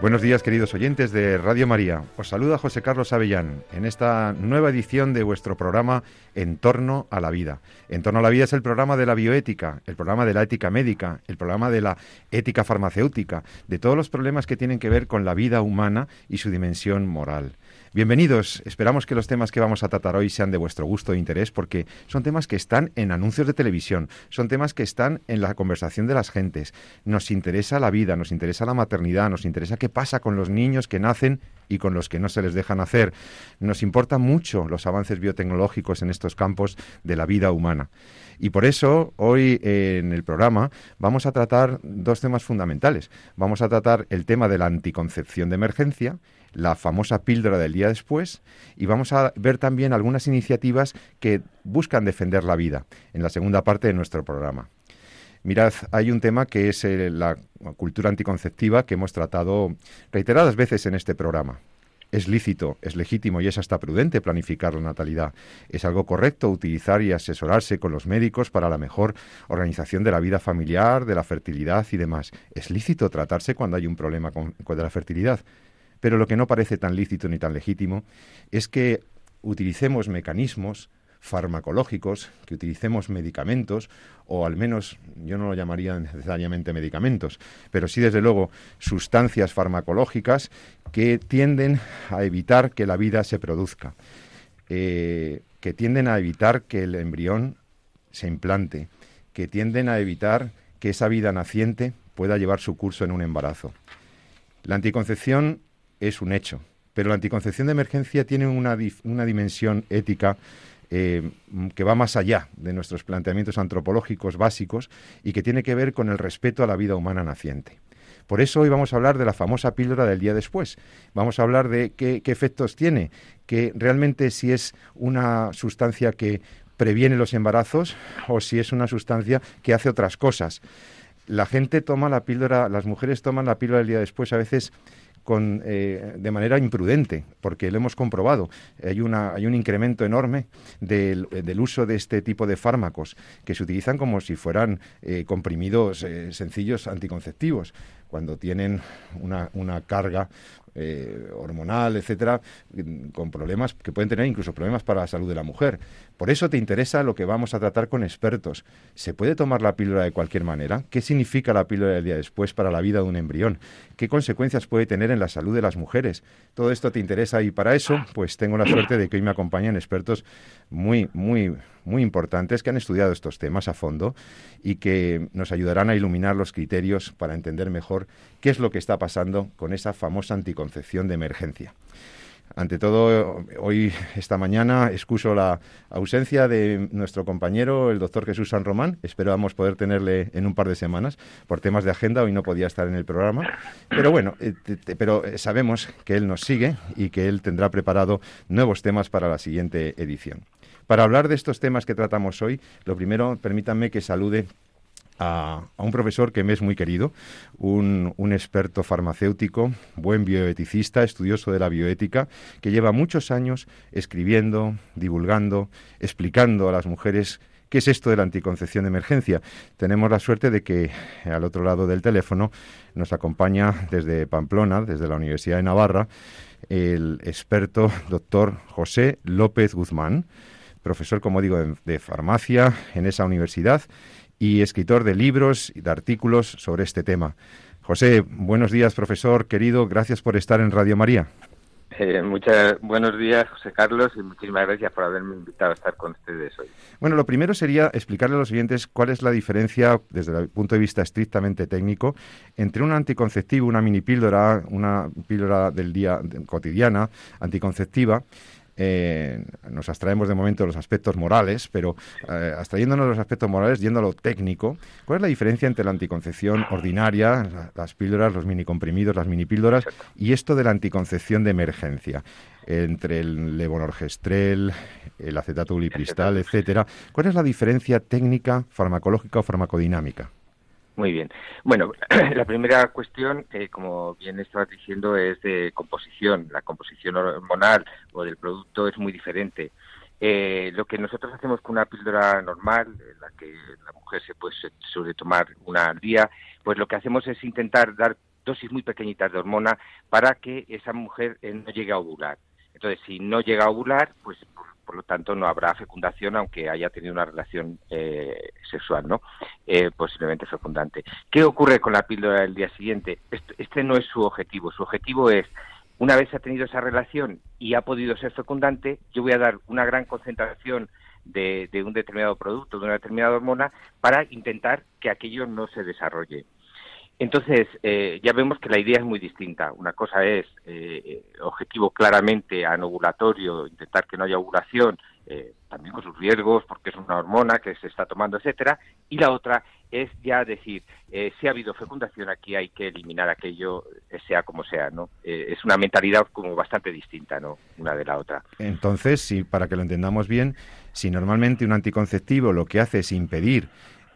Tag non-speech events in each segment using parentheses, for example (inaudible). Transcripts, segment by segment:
Buenos días queridos oyentes de Radio María. Os saluda José Carlos Avellán en esta nueva edición de vuestro programa En torno a la vida. En torno a la vida es el programa de la bioética, el programa de la ética médica, el programa de la ética farmacéutica, de todos los problemas que tienen que ver con la vida humana y su dimensión moral. Bienvenidos. Esperamos que los temas que vamos a tratar hoy sean de vuestro gusto e interés porque son temas que están en anuncios de televisión, son temas que están en la conversación de las gentes. Nos interesa la vida, nos interesa la maternidad, nos interesa qué pasa con los niños que nacen y con los que no se les dejan hacer. Nos importan mucho los avances biotecnológicos en estos campos de la vida humana. Y por eso hoy en el programa vamos a tratar dos temas fundamentales. Vamos a tratar el tema de la anticoncepción de emergencia la famosa píldora del día después y vamos a ver también algunas iniciativas que buscan defender la vida en la segunda parte de nuestro programa. Mirad, hay un tema que es eh, la cultura anticonceptiva que hemos tratado reiteradas veces en este programa. Es lícito, es legítimo y es hasta prudente planificar la natalidad. Es algo correcto utilizar y asesorarse con los médicos para la mejor organización de la vida familiar, de la fertilidad y demás. Es lícito tratarse cuando hay un problema con, con la fertilidad. Pero lo que no parece tan lícito ni tan legítimo es que utilicemos mecanismos farmacológicos, que utilicemos medicamentos, o al menos yo no lo llamaría necesariamente medicamentos, pero sí desde luego sustancias farmacológicas que tienden a evitar que la vida se produzca, eh, que tienden a evitar que el embrión se implante, que tienden a evitar que esa vida naciente pueda llevar su curso en un embarazo. La anticoncepción es un hecho. Pero la anticoncepción de emergencia tiene una, una dimensión ética eh, que va más allá de nuestros planteamientos antropológicos básicos y que tiene que ver con el respeto a la vida humana naciente. Por eso hoy vamos a hablar de la famosa píldora del día después. Vamos a hablar de qué, qué efectos tiene, que realmente si es una sustancia que previene los embarazos o si es una sustancia que hace otras cosas. La gente toma la píldora, las mujeres toman la píldora del día después a veces con, eh, de manera imprudente, porque lo hemos comprobado. Hay, una, hay un incremento enorme del, del, uso de este tipo de fármacos que se utilizan como si fueran eh, comprimidos eh, sencillos anticonceptivos, cuando tienen una, una carga eh, hormonal, etcétera, con problemas que pueden tener incluso problemas para la salud de la mujer. Por eso te interesa lo que vamos a tratar con expertos. ¿Se puede tomar la píldora de cualquier manera? ¿Qué significa la píldora del día después para la vida de un embrión? ¿Qué consecuencias puede tener en la salud de las mujeres? Todo esto te interesa y para eso, pues tengo la suerte de que hoy me acompañen expertos muy, muy, muy importantes que han estudiado estos temas a fondo y que nos ayudarán a iluminar los criterios para entender mejor qué es lo que está pasando con esa famosa anticoncepción de emergencia. Ante todo, hoy, esta mañana, excuso la ausencia de nuestro compañero, el doctor Jesús San Román. Esperábamos poder tenerle en un par de semanas. Por temas de agenda, hoy no podía estar en el programa. Pero bueno, eh, pero sabemos que él nos sigue y que él tendrá preparado nuevos temas para la siguiente edición. Para hablar de estos temas que tratamos hoy, lo primero, permítanme que salude a, un profesor que me es muy querido, un, experto farmacéutico, buen bioeticista, estudioso de la bioética, que lleva muchos años escribiendo, divulgando, explicando a las mujeres qué es esto de la anticoncepción de emergencia. Tenemos la suerte de que al otro lado del teléfono nos acompaña desde Pamplona, desde la Universidad de Navarra, el experto doctor José López Guzmán profesor, como digo, de, farmacia en esa universidad y escritor de libros y de artículos sobre este tema. José, buenos días, profesor, querido, gracias por estar en Radio María. Eh, muchas buenos días, José Carlos, y muchísimas gracias por haberme invitado a estar con ustedes hoy. Bueno, lo primero sería explicarle a los oyentes cuál es la diferencia, desde el punto de vista estrictamente técnico, entre un anticonceptivo, una mini píldora, una píldora del día cotidiana, anticonceptiva, eh, nos abstraemos de momento de los aspectos morales, pero eh, abstrayéndonos de los aspectos morales, yendo a lo técnico, ¿cuál es la diferencia entre la anticoncepción ordinaria, las píldoras, los mini comprimidos, las mini píldoras, y esto de la anticoncepción de emergencia? entre el levonorgestrel, el acetato ulipristal, etcétera. ¿Cuál es la diferencia técnica, farmacológica o farmacodinámica? Muy bien. Bueno, (clears throat) la primera cuestión, eh, como bien estabas diciendo, es de composición. La composición hormonal o del producto es muy diferente. Eh, lo que nosotros hacemos con una píldora normal, en la que la mujer se puede suele tomar una al día, pues lo que hacemos es intentar dar dosis muy pequeñitas de hormona para que esa mujer eh, no llegue a ovular. Entonces, si no llega a ovular, pues por, lo tanto no habrá fecundación, aunque haya tenido una relación eh, sexual, ¿no? Eh, posiblemente fecundante. ¿Qué ocurre con la píldora del día siguiente? Este, este no es su objetivo. Su objetivo es una vez ha tenido esa relación y ha podido ser fecundante, yo voy a dar una gran concentración de, un determinado producto, de una determinada hormona, para intentar que aquello no se desarrolle. Entonces, eh, ya vemos que la idea es muy distinta. Una cosa es eh, objetivo claramente anovulatorio, intentar que no haya ovulación, eh, también con sus riesgos, porque es una hormona que se está tomando, etcétera. Y la otra es ya decir, si ha habido fecundación, aquí hay que eliminar aquello, sea como sea, ¿no? es una mentalidad como bastante distinta, ¿no? Una de la otra. Entonces, si para que lo entendamos bien, si normalmente un anticonceptivo lo que hace es impedir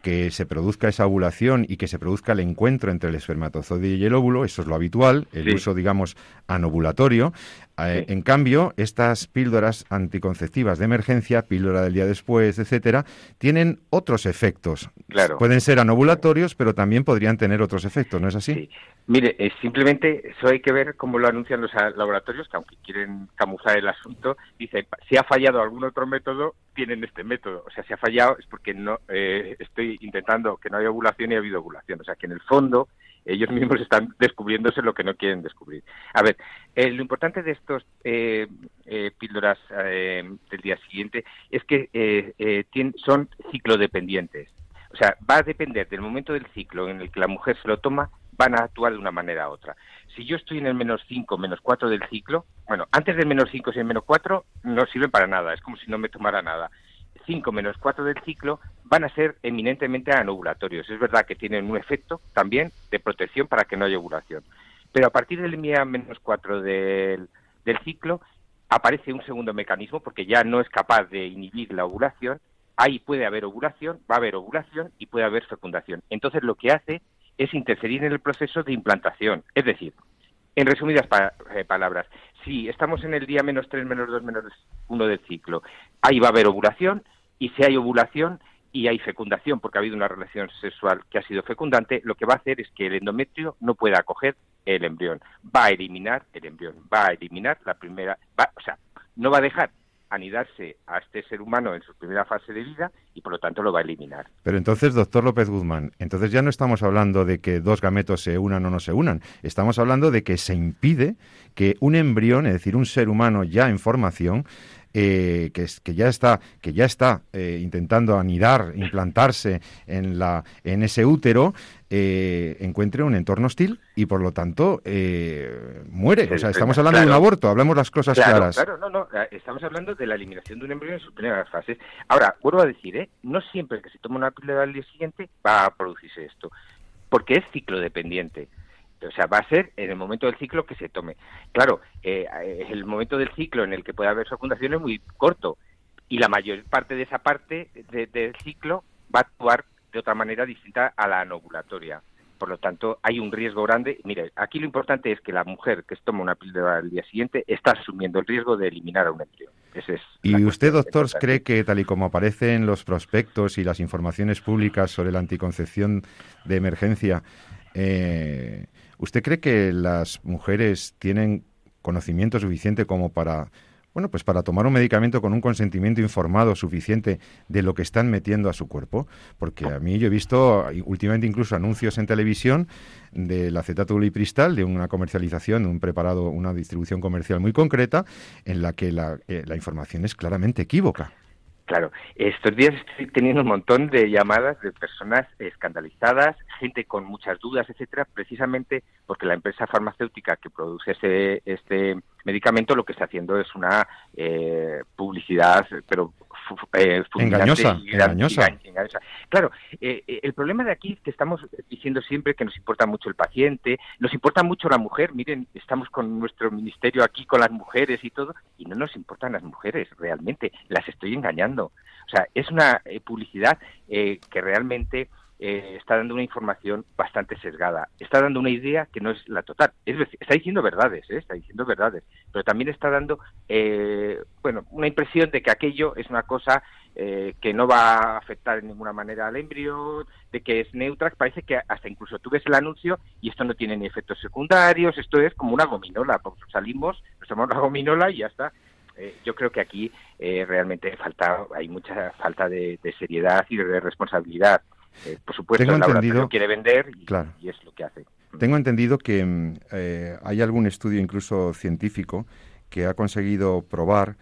que se produzca esa ovulación y que se produzca el encuentro entre el espermatozoide y el óvulo, eso es lo habitual, el uso, digamos, anovulatorio. Eh, en cambio, estas píldoras anticonceptivas de emergencia, píldora del día después, etcétera, tienen otros efectos. Claro. Pueden ser anovulatorios, pero también podrían tener otros efectos, ¿no es así? Sí. Mire, eh, simplemente eso hay que ver cómo lo anuncian los laboratorios, que aunque quieren camuflar el asunto, dice, si ha fallado algún otro método, tienen este método. O sea, si ha fallado es porque no eh, estoy intentando que no haya ovulación y ha habido ovulación. O sea, que en el fondo ellos mismos están descubriéndose lo que no quieren descubrir. A ver, eh, lo importante de estos eh, eh, píldoras del día siguiente es que son ciclodependientes. O sea, va a depender del momento del ciclo en el que la mujer se lo toma, van a actuar de una manera u otra. Si yo estoy en el menos 5, menos 4 del ciclo, bueno, antes del menos 5 y el menos 4 no sirven para nada, es como si no me tomara nada. 5 menos 4 del ciclo van a ser eminentemente anovulatorios. Es verdad que tienen un efecto también de protección para que no haya ovulación. Pero a partir del día menos 4 del, del ciclo aparece un segundo mecanismo porque ya no es capaz de inhibir la ovulación. Ahí puede haber ovulación, va a haber ovulación y puede haber fecundación. Entonces lo que hace es interferir en el proceso de implantación. Es decir, en resumidas eh, palabras, si estamos en el día menos 3, menos 2, menos 1 del ciclo, ahí va a haber ovulación y si hay ovulación y hay fecundación porque ha habido una relación sexual que ha sido fecundante, lo que va a hacer es que el endometrio no pueda acoger el embrión, va a eliminar el embrión, va a eliminar la primera, o sea, no va a dejar anidarse a este ser humano en su primera fase de vida y por lo tanto lo va a eliminar. Pero entonces, doctor López Guzmán, entonces ya no estamos hablando de que dos gametos se unan o no se unan, estamos hablando de que se impide que un embrión, es decir, un ser humano ya en formación, eh, que, que, ya está, que ya está eh, intentando anidar, implantarse en, la, en ese útero, eh, encuentre un entorno hostil y por lo tanto muere. o sea, estamos hablando de un aborto, hablemos las cosas claras. Claro, no, no, estamos hablando de la eliminación de un embrión en sus primeras fases. Ahora, vuelvo a decir, no siempre que se toma una píldora al día siguiente va a producirse esto, porque es ciclo dependiente. O sea, va a ser en el momento del ciclo que se tome. Claro, eh, el momento del ciclo en el que puede haber fecundación es muy corto y la mayor parte de esa parte del ciclo va a actuar de otra manera distinta a la anovulatoria. Por lo tanto, hay un riesgo grande. Mire, aquí lo importante es que la mujer que toma una píldora al día siguiente está asumiendo el riesgo de eliminar a un embrión. Ese es ¿Y usted, doctor, cree que, tal y como aparece en los prospectos y las informaciones públicas sobre la anticoncepción de emergencia, eh, ¿Usted cree que las mujeres tienen conocimiento suficiente como para bueno, pues para tomar un medicamento con un consentimiento informado suficiente de lo que están metiendo a su cuerpo, porque a mí yo he visto últimamente incluso anuncios en televisión del acetato lipristal, de una comercialización, de un preparado, una distribución comercial muy concreta, en la que la, eh, la información es claramente equívoca. Claro, estos días estoy teniendo un montón de llamadas de personas escandalizadas, gente con muchas dudas, etcétera, precisamente porque la empresa farmacéutica que produce ese, este medicamento lo que está haciendo es una eh, publicidad, pero eh, engañosa, engañosa. Claro, eh, eh, el problema de aquí es que estamos diciendo siempre que nos importa mucho el paciente, nos importa mucho la mujer. Miren, estamos con nuestro ministerio aquí con las mujeres y todo, y no nos importan las mujeres realmente. Las estoy engañando. O sea, es una publicidad que realmente eh, está dando una información bastante sesgada. Está dando una idea que no es la total. Es está diciendo verdades, ¿eh? está diciendo verdades, pero también está dando, eh, bueno, una impresión de que aquello es una cosa que no va a afectar en ninguna manera al embrión, de que es neutra. Parece que hasta incluso tú ves el anuncio y esto no tiene ni efectos secundarios. Esto es como una gominola. Pues salimos, nos tomamos la gominola y ya está. yo creo que aquí realmente falta, hay mucha falta de seriedad y de responsabilidad. Eh, por supuesto, Tengo el entendido, quiere vender y, es lo que hace. Tengo entendido que mm, eh, hay algún estudio incluso científico que ha conseguido probar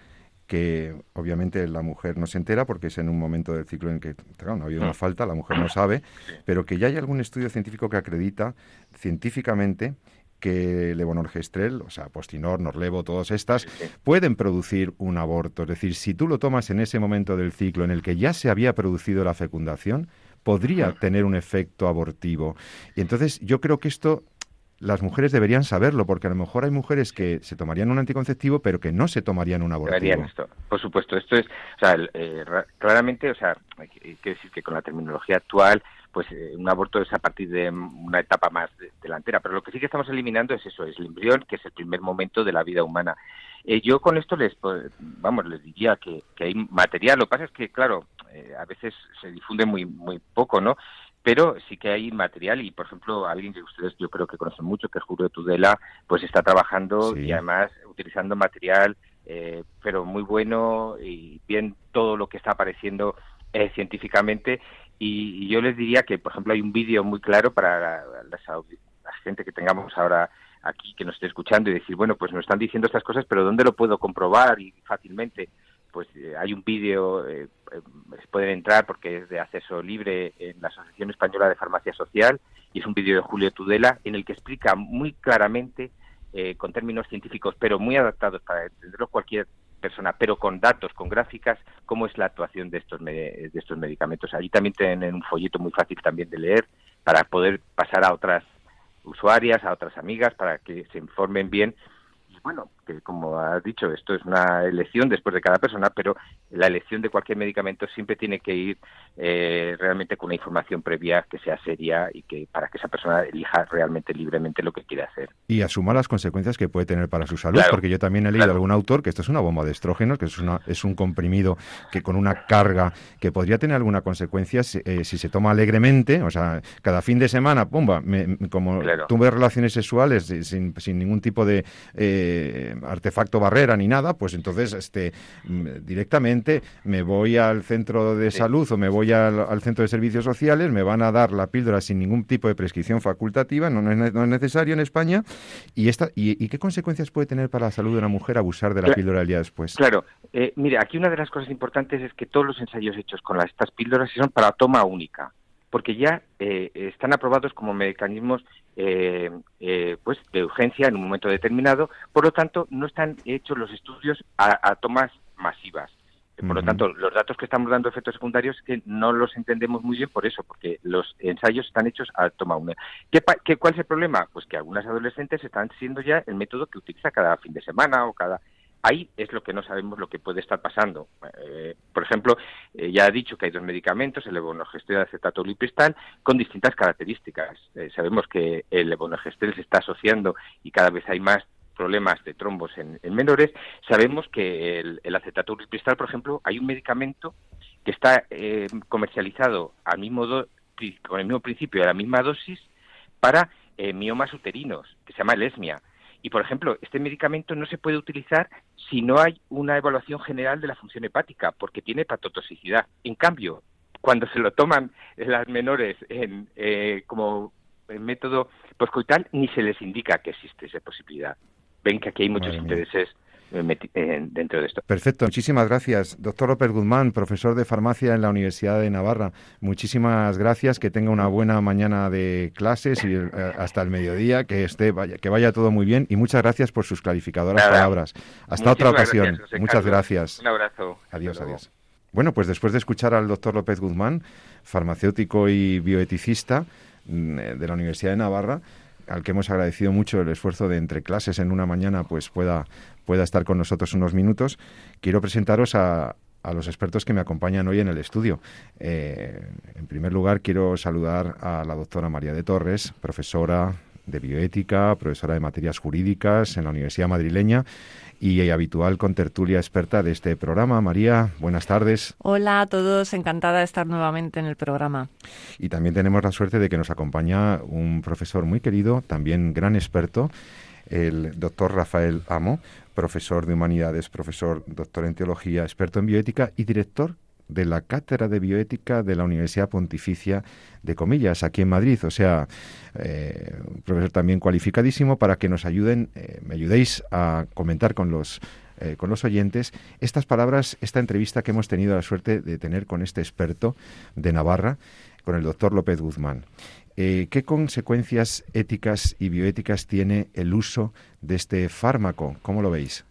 que obviamente la mujer no se entera porque es en un momento del ciclo en que no ha habido una mm. falta, la mujer no sabe, pero que ya hay algún estudio científico que acredita científicamente que levonorgestrel, o sea, postinor, norlevo, todas estas, pueden producir un aborto. Es decir, si tú lo tomas en ese momento del ciclo en el que ya se había producido la fecundación, podría tener un efecto abortivo. Y entonces yo creo que esto las mujeres deberían saberlo, porque a lo mejor hay mujeres que se tomarían un anticonceptivo, pero que no se tomarían un abortivo. Esto. Por supuesto, esto es, o sea, eh, claramente, o sea, hay que decir que con la terminología actual, pues eh, un aborto es a partir de una etapa más delantera, pero lo que sí que estamos eliminando es eso, es el embrión, que es el primer momento de la vida humana. Eh, yo con esto les, pues, vamos, les diría que, que hay material, lo que pasa es que, claro, eh, a veces se difunde muy, muy poco, ¿no? Pero sí que hay material y, por ejemplo, alguien que ustedes yo creo que conocen mucho, que es Julio Tudela, pues está trabajando y además utilizando material, eh, pero muy bueno y bien todo lo que está apareciendo eh, científicamente. Y, yo les diría que, por ejemplo, hay un vídeo muy claro para la, la gente que tengamos ahora aquí que nos esté escuchando y decir, bueno, pues nos están diciendo estas cosas, pero ¿dónde lo puedo comprobar y fácilmente? pues eh, hay un vídeo, eh, eh, pueden entrar porque es de acceso libre en la Asociación Española de Farmacia Social y es un vídeo de Julio Tudela en el que explica muy claramente, con términos científicos, pero muy adaptados para entenderlo cualquier persona, pero con datos, con gráficas, cómo es la actuación de estos, de estos medicamentos. Allí también tienen un folleto muy fácil también de leer para poder pasar a otras usuarias, a otras amigas, para que se informen bien. Bueno, que como has dicho, esto es una elección después de cada persona, pero la elección de cualquier medicamento siempre tiene que ir eh, realmente con una información previa que sea seria y que para que esa persona elija realmente libremente lo que quiere hacer. Y asuma las consecuencias que puede tener para su salud, porque yo también he leído algún autor que esto es una bomba de estrógenos, que es, una, es un comprimido que con una carga que podría tener alguna consecuencia si, eh, se toma alegremente, o sea, cada fin de semana, pumba, como tuve relaciones sexuales sin, sin ningún tipo de... Eh, artefacto barrera ni nada, pues entonces este mm, directamente me voy al centro de salud o me voy al, centro de servicios sociales, me van a dar la píldora sin ningún tipo de prescripción facultativa, no, es, necesario en España. ¿Y, esta, y, qué consecuencias puede tener para la salud de una mujer abusar de la píldora el día después? Claro, eh, mire, aquí una de las cosas importantes es que todos los ensayos hechos con estas píldoras son para toma única porque ya eh, están aprobados como mecanismos eh, eh, pues de urgencia en un momento determinado, por lo tanto no están hechos los estudios a, tomas masivas. Por lo tanto, los datos que estamos dando efectos secundarios que no los entendemos muy bien por eso, porque los ensayos están hechos a toma única. ¿Qué, ¿Cuál es el problema? Pues que algunas adolescentes están siendo ya el método que utiliza cada fin de semana o cada Ahí es lo que no sabemos lo que puede estar pasando. Eh, por ejemplo, eh, ya he dicho que hay dos medicamentos, el levonorgestrel y el acetato con distintas características. Eh, sabemos que el levonorgestrel se está asociando y cada vez hay más problemas de trombos en, menores. Sabemos que el, el acetato por ejemplo, hay un medicamento que está comercializado al mismo con el mismo principio y a la misma dosis para miomas uterinos, que se llama lesmia y, por ejemplo, este medicamento no se puede utilizar si no hay una evaluación general de la función hepática, porque tiene hepatotoxicidad. En cambio, cuando se lo toman las menores en, eh, como método poscoital, ni se les indica que existe esa posibilidad. Ven que aquí hay muchos intereses dentro de esto. Perfecto, muchísimas gracias. Doctor López Guzmán, profesor de farmacia en la Universidad de Navarra, muchísimas gracias, que tenga una buena mañana de clases y eh, hasta el mediodía, que esté vaya, que vaya todo muy bien y muchas gracias por sus clarificadoras palabras. Hasta otra ocasión. muchas gracias. Un abrazo. Adiós, adiós. Bueno, pues después de escuchar al doctor López Guzmán, farmacéutico y bioeticista mm, de la Universidad de Navarra, al que hemos agradecido mucho el esfuerzo de entre clases en una mañana, pues pueda pueda estar con nosotros unos minutos, quiero presentaros a, a los expertos que me acompañan hoy en el estudio. Eh, en primer lugar, quiero saludar a la doctora María de Torres, profesora de bioética, profesora de materias jurídicas en la Universidad Madrileña y habitual con tertulia experta de este programa. María, buenas tardes. Hola a todos, encantada de estar nuevamente en el programa. Y también tenemos la suerte de que nos acompaña un profesor muy querido, también gran experto, el doctor Rafael Amo, profesor de humanidades, profesor doctor en teología, experto en bioética y director de la Cátedra de Bioética de la Universidad Pontificia de Comillas, aquí en Madrid. O sea, eh, un profesor también cualificadísimo para que nos ayuden, eh, me ayudéis a comentar con los eh, con los oyentes estas palabras, esta entrevista que hemos tenido la suerte de tener con este experto de Navarra, con el doctor López Guzmán. ¿Qué consecuencias éticas y bioéticas tiene el uso de este fármaco? ¿Cómo lo veis?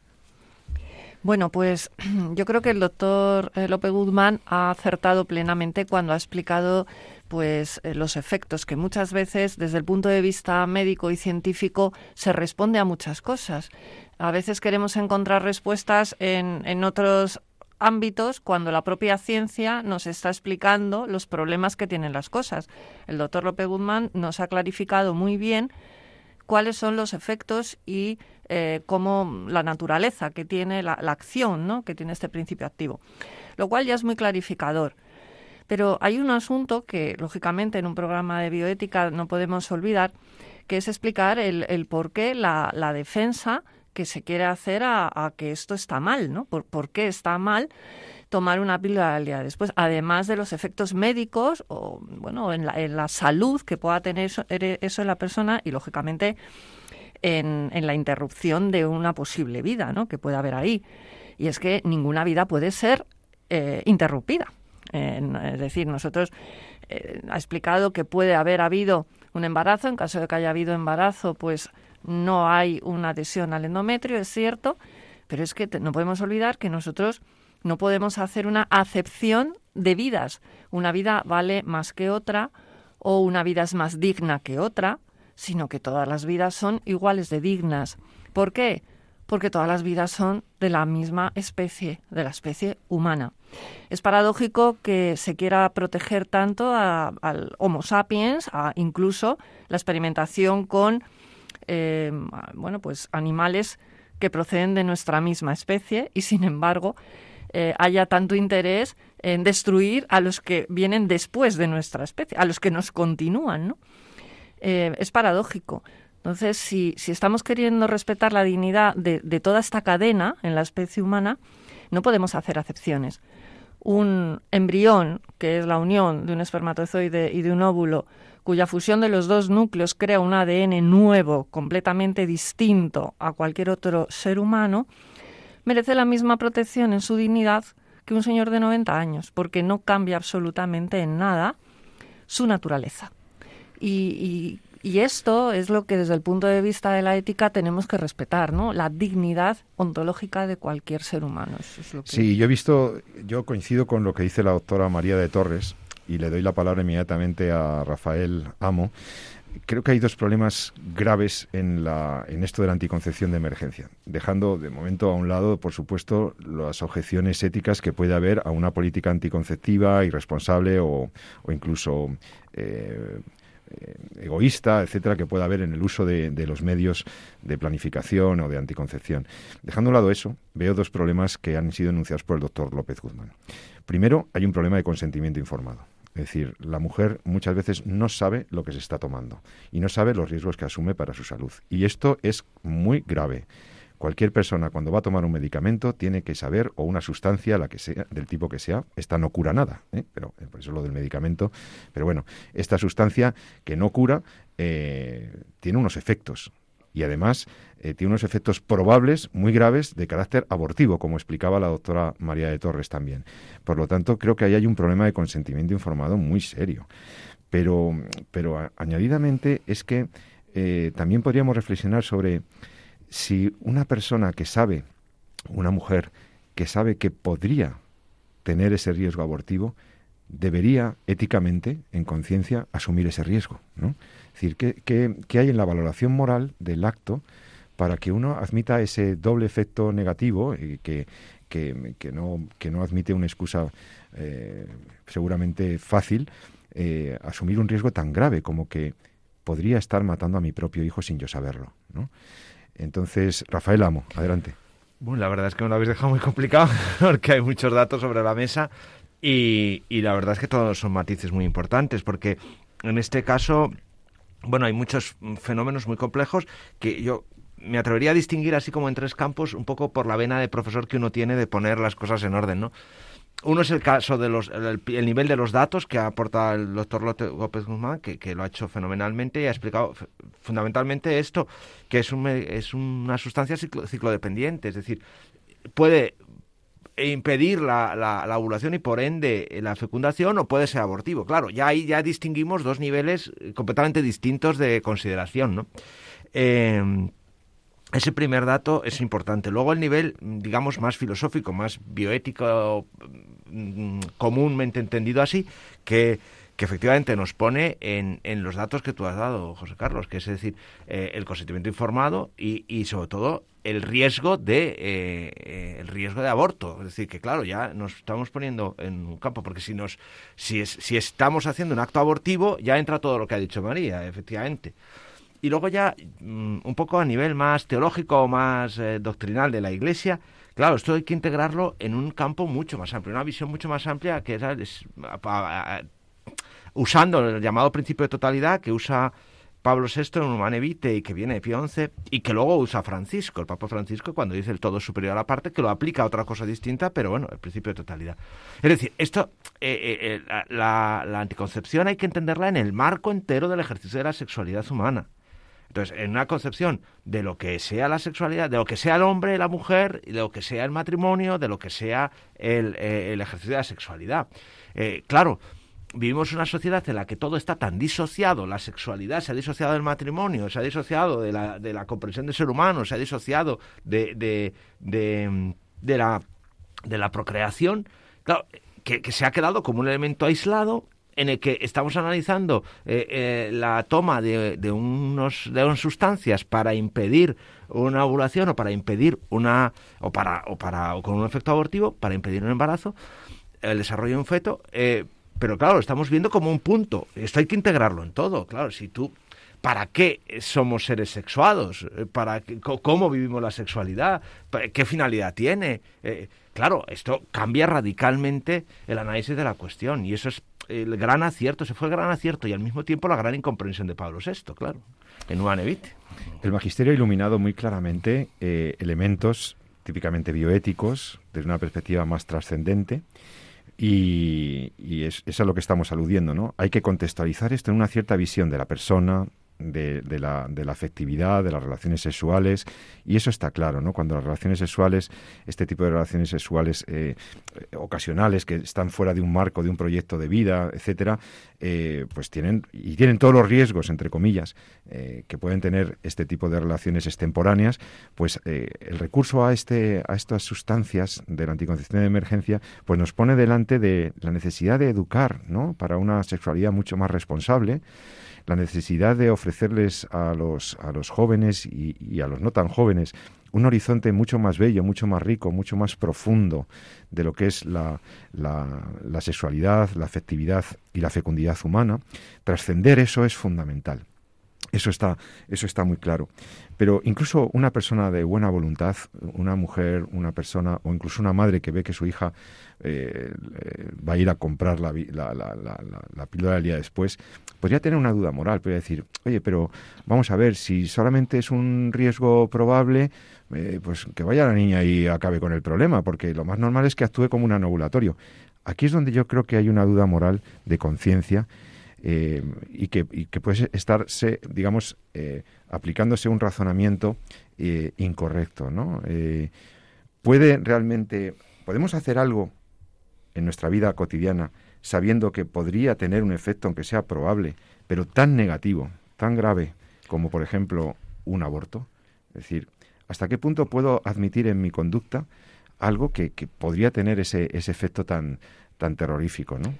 Bueno, pues (clears throat) yo creo que el doctor eh, López Guzmán ha acertado plenamente cuando ha explicado pues eh, los efectos que muchas veces desde el punto de vista médico y científico se responde a muchas cosas. A veces queremos encontrar respuestas en, en otros ámbitos cuando la propia ciencia nos está explicando los problemas que tienen las cosas. El doctor López Guzmán nos ha clarificado muy bien cuáles son los efectos y eh, cómo la naturaleza que tiene la, acción, ¿no? que tiene este principio activo. Lo cual ya es muy clarificador. Pero hay un asunto que, lógicamente, en un programa de bioética no podemos olvidar, que es explicar el, por qué la, defensa que se quiere hacer a, que esto está mal, ¿no? Por, qué está mal tomar una píldora al día después, además de los efectos médicos o, bueno, en la, en la salud que pueda tener eso, eso en la persona y, lógicamente, en, la interrupción de una posible vida ¿no? que puede haber ahí. Y es que ninguna vida puede ser eh, interrumpida. es decir, nosotros eh, ha explicado que puede haber habido un embarazo, en caso de que haya habido embarazo, pues no hay una adhesión al endometrio, es cierto, pero es que no podemos olvidar que nosotros no podemos hacer una acepción de vidas. Una vida vale más que otra o una vida es más digna que otra sino que todas las vidas son iguales de dignas. ¿Por qué? Porque todas las vidas son de la misma especie, de la especie humana. Es paradójico que se quiera proteger tanto al Homo sapiens, a incluso la experimentación con eh, bueno, pues animales que proceden de nuestra misma especie y sin embargo eh, haya tanto interés en destruir a los que vienen después de nuestra especie, a los que nos continúan, ¿no? Eh, es paradójico. Entonces, si, si, estamos queriendo respetar la dignidad de, de, toda esta cadena en la especie humana, no podemos hacer acepciones. Un embrión, que es la unión de un espermatozoide y de un óvulo, cuya fusión de los dos núcleos crea un ADN nuevo, completamente distinto a cualquier otro ser humano, merece la misma protección en su dignidad que un señor de 90 años, porque no cambia absolutamente en nada su naturaleza. Y, esto es lo que desde el punto de vista de la ética tenemos que respetar, ¿no? La dignidad ontológica de cualquier ser humano. Sí, yo he visto, yo coincido con lo que dice la doctora María de Torres y le doy la palabra inmediatamente a Rafael Amo. Creo que hay dos problemas graves en, la, en esto de la anticoncepción de emergencia, dejando de momento a un lado, por supuesto, las objeciones éticas que puede haber a una política anticonceptiva irresponsable o, o incluso eh, eh, egoísta, etcétera, que pueda haber en el uso de, los medios de planificación o de anticoncepción. Dejando a un lado eso, veo dos problemas que han sido enunciados por el doctor López Guzmán. Primero, hay un problema de consentimiento informado. Es decir, la mujer muchas veces no sabe lo que se está tomando y no sabe los riesgos que asume para su salud. Y esto es muy grave. Cualquier persona cuando va a tomar un medicamento tiene que saber, o una sustancia, la que sea, del tipo que sea, esta no cura nada, ¿eh? pero eh, por eso lo del medicamento. Pero bueno, esta sustancia que no cura eh, tiene unos efectos y además tiene unos efectos probables muy graves de carácter abortivo, como explicaba la doctora María de Torres también. Por lo tanto, creo que ahí hay un problema de consentimiento informado muy serio. Pero, pero añadidamente es que también podríamos reflexionar sobre si una persona que sabe, una mujer que sabe que podría tener ese riesgo abortivo, debería éticamente, en conciencia, asumir ese riesgo. ¿no? Es decir, ¿qué, hay en la valoración moral del acto para que uno admita ese doble efecto negativo eh, que, que, que, no, que no admite una excusa seguramente fácil, asumir un riesgo tan grave como que podría estar matando a mi propio hijo sin yo saberlo. ¿no? Entonces, Rafael Amo, adelante. Bueno, la verdad es que me lo habéis dejado muy complicado (laughs) porque hay muchos datos sobre la mesa y, y la verdad es que todos son matices muy importantes porque en este caso, bueno, hay muchos fenómenos muy complejos que yo me atrevería a distinguir así como en tres campos un poco por la vena de profesor que uno tiene de poner las cosas en orden, ¿no? Uno es el caso de los, el, nivel de los datos que ha aportado el doctor López Guzmán, que, que, lo ha hecho fenomenalmente y ha explicado fundamentalmente esto, que es, un, es una sustancia ciclo, ciclodependiente, es decir, puede impedir la, la, ovulación y por ende la fecundación o puede ser abortivo. Claro, ya ahí ya distinguimos dos niveles completamente distintos de consideración, ¿no? Eh, ese primer dato es importante. Luego el nivel, digamos, más filosófico, más bioético, mm, comúnmente entendido así, que, que efectivamente nos pone en, en, los datos que tú has dado, José Carlos, que es decir, eh, el consentimiento informado y, y, sobre todo el riesgo de eh, el riesgo de aborto. Es decir, que claro, ya nos estamos poniendo en un campo, porque si nos si, es, si estamos haciendo un acto abortivo, ya entra todo lo que ha dicho María, efectivamente. Y luego ya, mm, un poco a nivel más teológico o más eh, doctrinal de la Iglesia, claro, esto hay que integrarlo en un campo mucho más amplio, una visión mucho más amplia que es, usando el llamado principio de totalidad que usa Pablo VI en Humane Vitae y que viene de Pío XI y que luego usa Francisco, el Papa Francisco, cuando dice el todo superior a la parte, que lo aplica a otra cosa distinta, pero bueno, el principio de totalidad. Es decir, esto, eh, eh, la, la anticoncepción hay que entenderla en el marco entero del ejercicio de la sexualidad humana. Entonces, en una concepción de lo que sea la sexualidad, de lo que sea el hombre, la mujer, de lo que sea el matrimonio, de lo que sea el, eh, ejercicio de la sexualidad. Eh, claro, vivimos una sociedad en la que todo está tan disociado, la sexualidad se ha disociado del matrimonio, se ha disociado de la, comprensión del ser humano, se ha disociado de, de, de, la, de la procreación, claro, que, se ha quedado como un elemento aislado en el que estamos analizando eh, eh, la toma de, unos, de unas sustancias para impedir una ovulación o para impedir una o para o para o con un efecto abortivo para impedir un embarazo el desarrollo de un feto eh, pero claro estamos viendo como un punto esto hay que integrarlo en todo claro si tú ¿Para qué somos seres sexuados? ¿Para ¿Cómo vivimos la sexualidad? ¿Qué finalidad tiene? claro, esto cambia radicalmente el análisis de la cuestión y eso es el gran acierto, se fue el gran acierto y al mismo tiempo la gran incomprensión de Pablo VI, claro, en Uanevite. El magisterio ha iluminado muy claramente eh, elementos típicamente bioéticos desde una perspectiva más trascendente y, es, es, a lo que estamos aludiendo, ¿no? Hay que contextualizar esto en una cierta visión de la persona, de, la, de, la, afectividad, de las relaciones sexuales, y eso está claro, ¿no? Cuando las relaciones sexuales, este tipo de relaciones sexuales eh, ocasionales que están fuera de un marco, de un proyecto de vida, etcétera, eh, pues tienen, y tienen todos los riesgos, entre comillas, eh, que pueden tener este tipo de relaciones extemporáneas, pues el recurso a, este, a estas sustancias de la anticoncepción de emergencia, pues nos pone delante de la necesidad de educar, ¿no? Para una sexualidad mucho más responsable, la necesidad de ofrecerles a los, a los jóvenes y, a los no tan jóvenes un horizonte mucho más bello, mucho más rico, mucho más profundo de lo que es la, la, sexualidad, la afectividad y la fecundidad humana, trascender eso es fundamental. Eso está, eso está muy claro. Pero incluso una persona de buena voluntad, una mujer, una persona o incluso una madre que ve que su hija eh, va a ir a comprar la, la, la, la, píldora el día después, podría tener una duda moral, podría decir, oye, pero vamos a ver, si solamente es un riesgo probable, eh, pues que vaya la niña y acabe con el problema, porque lo más normal es que actúe como un anovulatorio. Aquí es donde yo creo que hay una duda moral de conciencia eh, y, que, y, que, puede estarse, digamos, aplicándose un razonamiento incorrecto, ¿no? puede realmente, podemos hacer algo en nuestra vida cotidiana, sabiendo que podría tener un efecto, aunque sea probable, pero tan negativo, tan grave, como por ejemplo un aborto? Es decir, ¿hasta qué punto puedo admitir en mi conducta algo que, que podría tener ese, ese efecto tan, tan terrorífico, ¿no?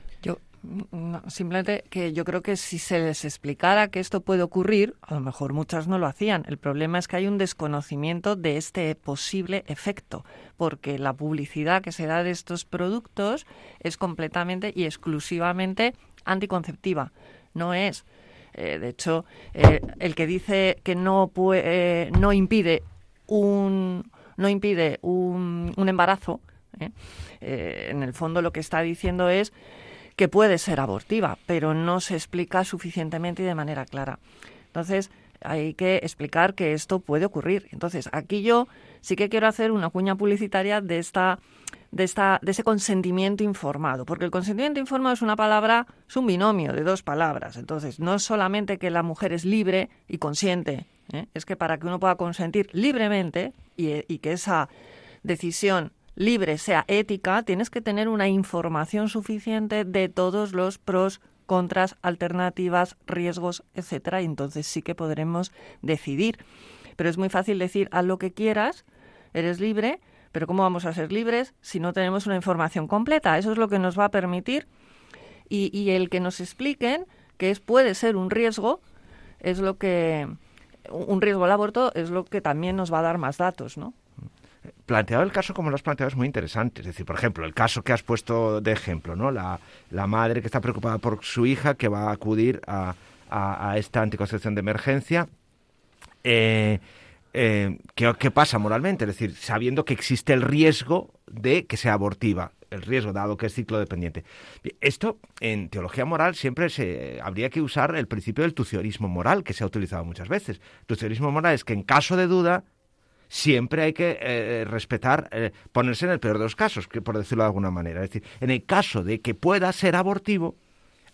Yo, simplemente que yo creo que si se les explicara que esto puede ocurrir, a lo mejor muchas no lo hacían. El problema es que hay un desconocimiento de este posible efecto, porque la publicidad que se da de estos productos es completamente y exclusivamente anticonceptiva. No es. Eh, de hecho, eh, el que dice que no, puede, no impide un no impide un embarazo, en el fondo lo que está diciendo es que puede ser abortiva, pero no se explica suficientemente y de manera clara. Entonces, hay que explicar que esto puede ocurrir. Entonces, aquí yo sí que quiero hacer una cuña publicitaria de esta de esta de ese consentimiento informado, porque el consentimiento informado es una palabra, es un binomio de dos palabras. Entonces, no es solamente que la mujer es libre y consciente, ¿eh? es que para que uno pueda consentir libremente y que esa decisión libre sea ética, tienes que tener una información suficiente de todos los pros, contras, alternativas, riesgos, etcétera, y entonces sí que podremos decidir. Pero es muy fácil decir haz lo que quieras, eres libre, pero ¿cómo vamos a ser libres si no tenemos una información completa? Eso es lo que nos va a permitir y, el que nos expliquen que es, puede ser un riesgo es lo que un riesgo al aborto es lo que también nos va a dar más datos, ¿no? Planteado el caso como lo has planteado es muy interesante. Es decir, por ejemplo, el caso que has puesto de ejemplo, ¿no? La, madre que está preocupada por su hija que va a acudir a, esta anticoncepción de emergencia. Eh, eh, ¿qué, pasa moralmente? Es decir, sabiendo que existe el riesgo de que sea abortiva, el riesgo dado que es ciclo dependiente. Esto, en teología moral, siempre se, habría que usar el principio del tuciorismo moral, que se ha utilizado muchas veces. Tuciorismo moral es que en caso de duda, siempre hay que eh, eh, respetar, eh, ponerse en el peor de los casos, que por decirlo de alguna manera. Es decir, en el caso de que pueda ser abortivo,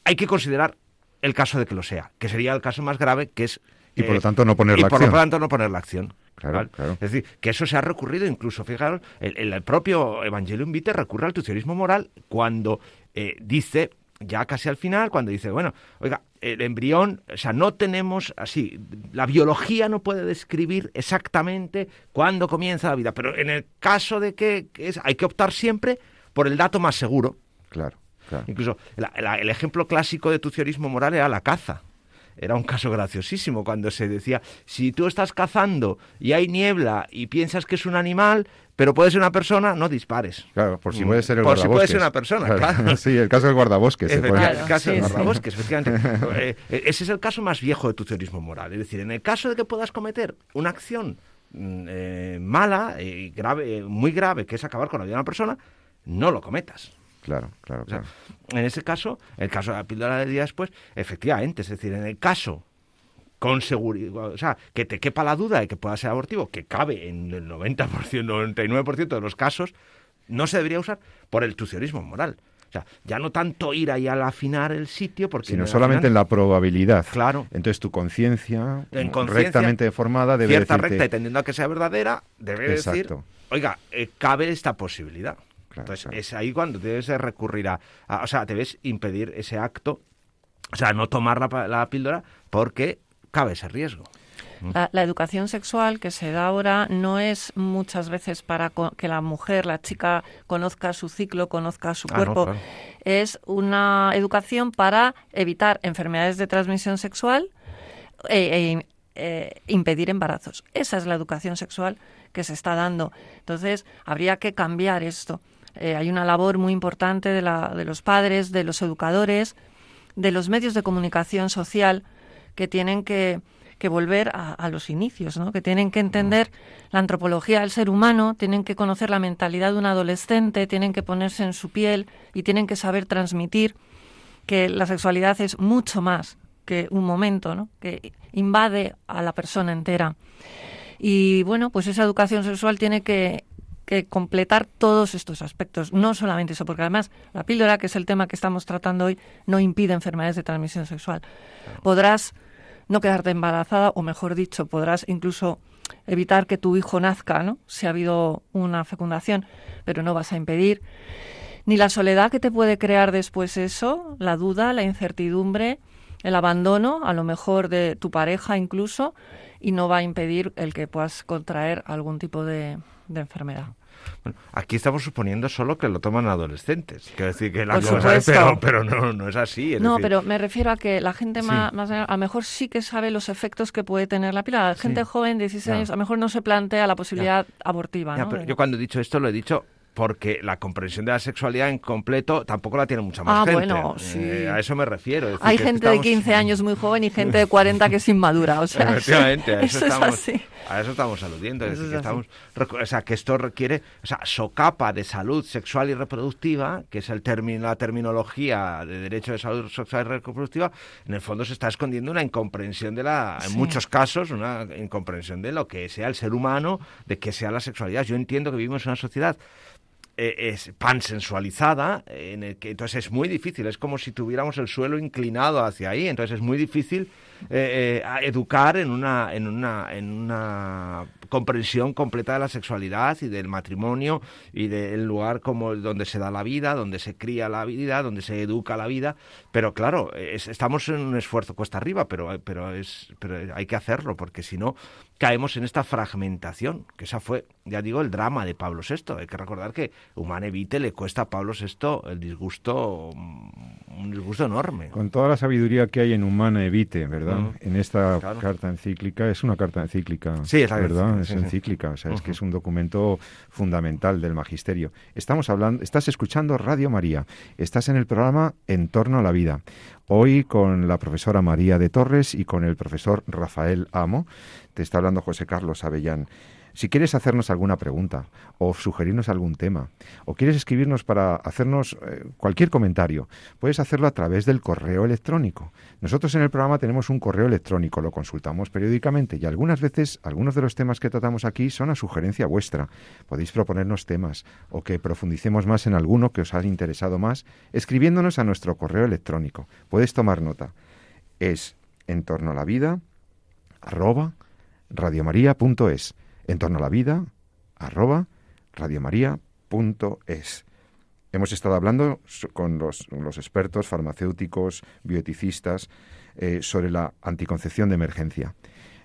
hay que considerar el caso de que lo sea, que sería el caso más grave, que es... Y por lo tanto no poner la acción. Y por lo tanto no poner la acción. Claro, claro. Es decir, que eso se ha recurrido incluso, fijaros, el, el propio Evangelium Vitae recurre al tucionismo moral cuando dice ya casi al final, cuando dice, bueno, oiga, el embrión, o sea, no tenemos así, la biología no puede describir exactamente cuándo comienza la vida, pero en el caso de que, es, hay que optar siempre por el dato más seguro. Claro. claro. Incluso el ejemplo clásico de tucionismo moral era la caza era un caso graciosísimo cuando se decía, si tú estás cazando y hay niebla y piensas que es un animal, pero puede ser una persona, no dispares. Claro, por si puede ser el por guardabosques. si puede ser una persona, claro. (laughs) sí, el caso del guardabosques. el caso del guardabosques, efectivamente. Eh, (laughs) eh, ese es el caso más viejo de tu teorismo moral. Es decir, en el caso de que puedas cometer una acción mm, eh, mala y grave, muy grave, que es acabar con la vida de una persona, no lo cometas. Claro, claro, claro. en ese caso, el caso de la píldora de día después, efectivamente, es decir, en el caso con seguridad, o sea, que te quepa la duda de que pueda ser abortivo, que cabe en el 90%, 99% de los casos, no se debería usar por el tucionismo moral. O sea, ya no tanto ir ahí al afinar el sitio, porque... Sino solamente en la probabilidad. Claro. Entonces tu conciencia, rectamente formada, debe cierta decirte... recta y tendiendo a que sea verdadera, debe decir, oiga, eh, cabe esta posibilidad. Entonces, es ahí cuando debes recurrir a, O sea, debes impedir ese acto, o sea, no tomar la, píldora porque cabe ese riesgo. Mm. La, educación sexual que se da ahora no es muchas veces para que la mujer, la chica, conozca su ciclo, conozca su ah, cuerpo. Es una educación para evitar enfermedades de transmisión sexual e, e impedir embarazos. Esa es la educación sexual que se está dando. Entonces, habría que cambiar esto. Eh, hay una labor muy importante de, la, de los padres, de los educadores, de los medios de comunicación social que tienen que, que volver a, los inicios, ¿no? que tienen que entender la antropología del ser humano, tienen que conocer la mentalidad de un adolescente, tienen que ponerse en su piel y tienen que saber transmitir que la sexualidad es mucho más que un momento, ¿no? que invade a la persona entera. Y bueno, pues esa educación sexual tiene que que completar todos estos aspectos, no solamente eso, porque además la píldora, que es el tema que estamos tratando hoy, no impide enfermedades de transmisión sexual. Podrás no quedarte embarazada, o mejor dicho, podrás incluso evitar que tu hijo nazca, ¿no? Si ha habido una fecundación, pero no vas a impedir ni la soledad que te puede crear después eso, la duda, la incertidumbre, el abandono, a lo mejor de tu pareja incluso, y no va a impedir el que puedas contraer algún tipo de, de enfermedad. Bueno, aquí estamos suponiendo solo que lo toman adolescentes. Quiero decir que la Por cosa supuesto. pero, pero no, no es así. es No, decir, pero me refiero a que la gente Sí. más, más a lo mejor sí que sabe los efectos que puede tener la píldora. La gente Sí. joven, 16 Ya. años, a lo mejor no se plantea la posibilidad abortiva, Ya, ¿no? pero yo cuando he dicho esto lo he dicho porque la comprensión de la sexualidad en completo tampoco la tiene mucha más Ah, gente. bueno, sí. Eh, a eso me refiero. es Hay gente estamos- de 15 años muy joven y gente de 40 que es inmadura, o sea, Efectivamente, a eso, eso es estamos, así. a eso estamos aludiendo. Es decir, es que estamos, o sea, que esto requiere, o sea, socapa de salud sexual y reproductiva, que es el término, la terminología de derecho de salud sexual y reproductiva, en el fondo se está escondiendo una incomprensión de la, en Sí. muchos casos, una incomprensión de lo que sea el ser humano, de que sea la sexualidad. Yo entiendo que vivimos en una sociedad eh, es pansensualizada, eh, en el que entonces es muy difícil, es como si tuviéramos el suelo inclinado hacia ahí, entonces es muy difícil eh, eh, a educar en una, en una, en una comprensión completa de la sexualidad y del matrimonio y del lugar como donde se da la vida, donde se cría la vida, donde se educa la vida, pero claro, es- estamos en un esfuerzo cuesta arriba, pero, pero, es, pero hay que hacerlo, porque si no caemos en esta fragmentación, que esa fue, ya digo, el drama de Pablo VI. Hay que recordar que Humane Vitae le cuesta a Pablo VI el disgusto, un disgusto enorme. Con toda la sabiduría que hay en Humana Evite, ¿verdad? En esta Claro. carta encíclica, es una carta encíclica, Sí, es la ¿verdad? Es encíclica, o sea, es que es un documento fundamental del magisterio. Estamos hablando, estás escuchando Radio María, estás en el programa En torno a la vida. Hoy con la profesora María de Torres y con el profesor Rafael Amo. Te está hablando José Carlos Avellán. Si quieres hacernos alguna pregunta o sugerirnos algún tema o quieres escribirnos para hacernos eh, cualquier comentario, puedes hacerlo a través del correo electrónico. Nosotros en el programa tenemos un correo electrónico, lo consultamos periódicamente y algunas veces algunos de los temas que tratamos aquí son a sugerencia vuestra. Podéis proponernos temas o que profundicemos más en alguno que os haya interesado más escribiéndonos a nuestro correo electrónico. Puedes tomar nota. Es en torno a la vida arroba radiomaria.es. En torno a la vida arroba radiomaria.es. Hemos estado hablando con los, expertos farmacéuticos, bioeticistas, eh, sobre la anticoncepción de emergencia.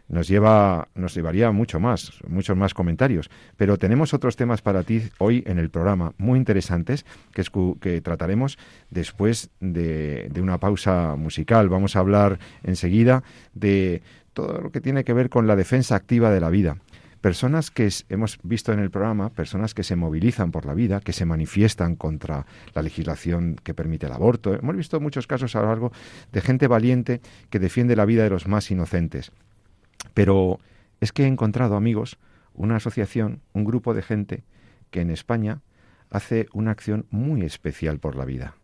Nos lleva, nos llevaría mucho más, muchos más comentarios, pero tenemos otros temas para ti hoy en el programa muy interesantes que, trataremos después de, de una pausa musical. Vamos a hablar enseguida de todo lo que tiene que ver con la defensa activa de la vida personas que hemos visto en el programa, personas que se movilizan por la vida, que se manifiestan contra la legislación que permite el aborto. Hemos visto muchos casos a lo largo de gente valiente que defiende la vida de los más inocentes. Pero es que he encontrado, amigos, una asociación, un grupo de gente que en España hace una acción muy especial por la vida.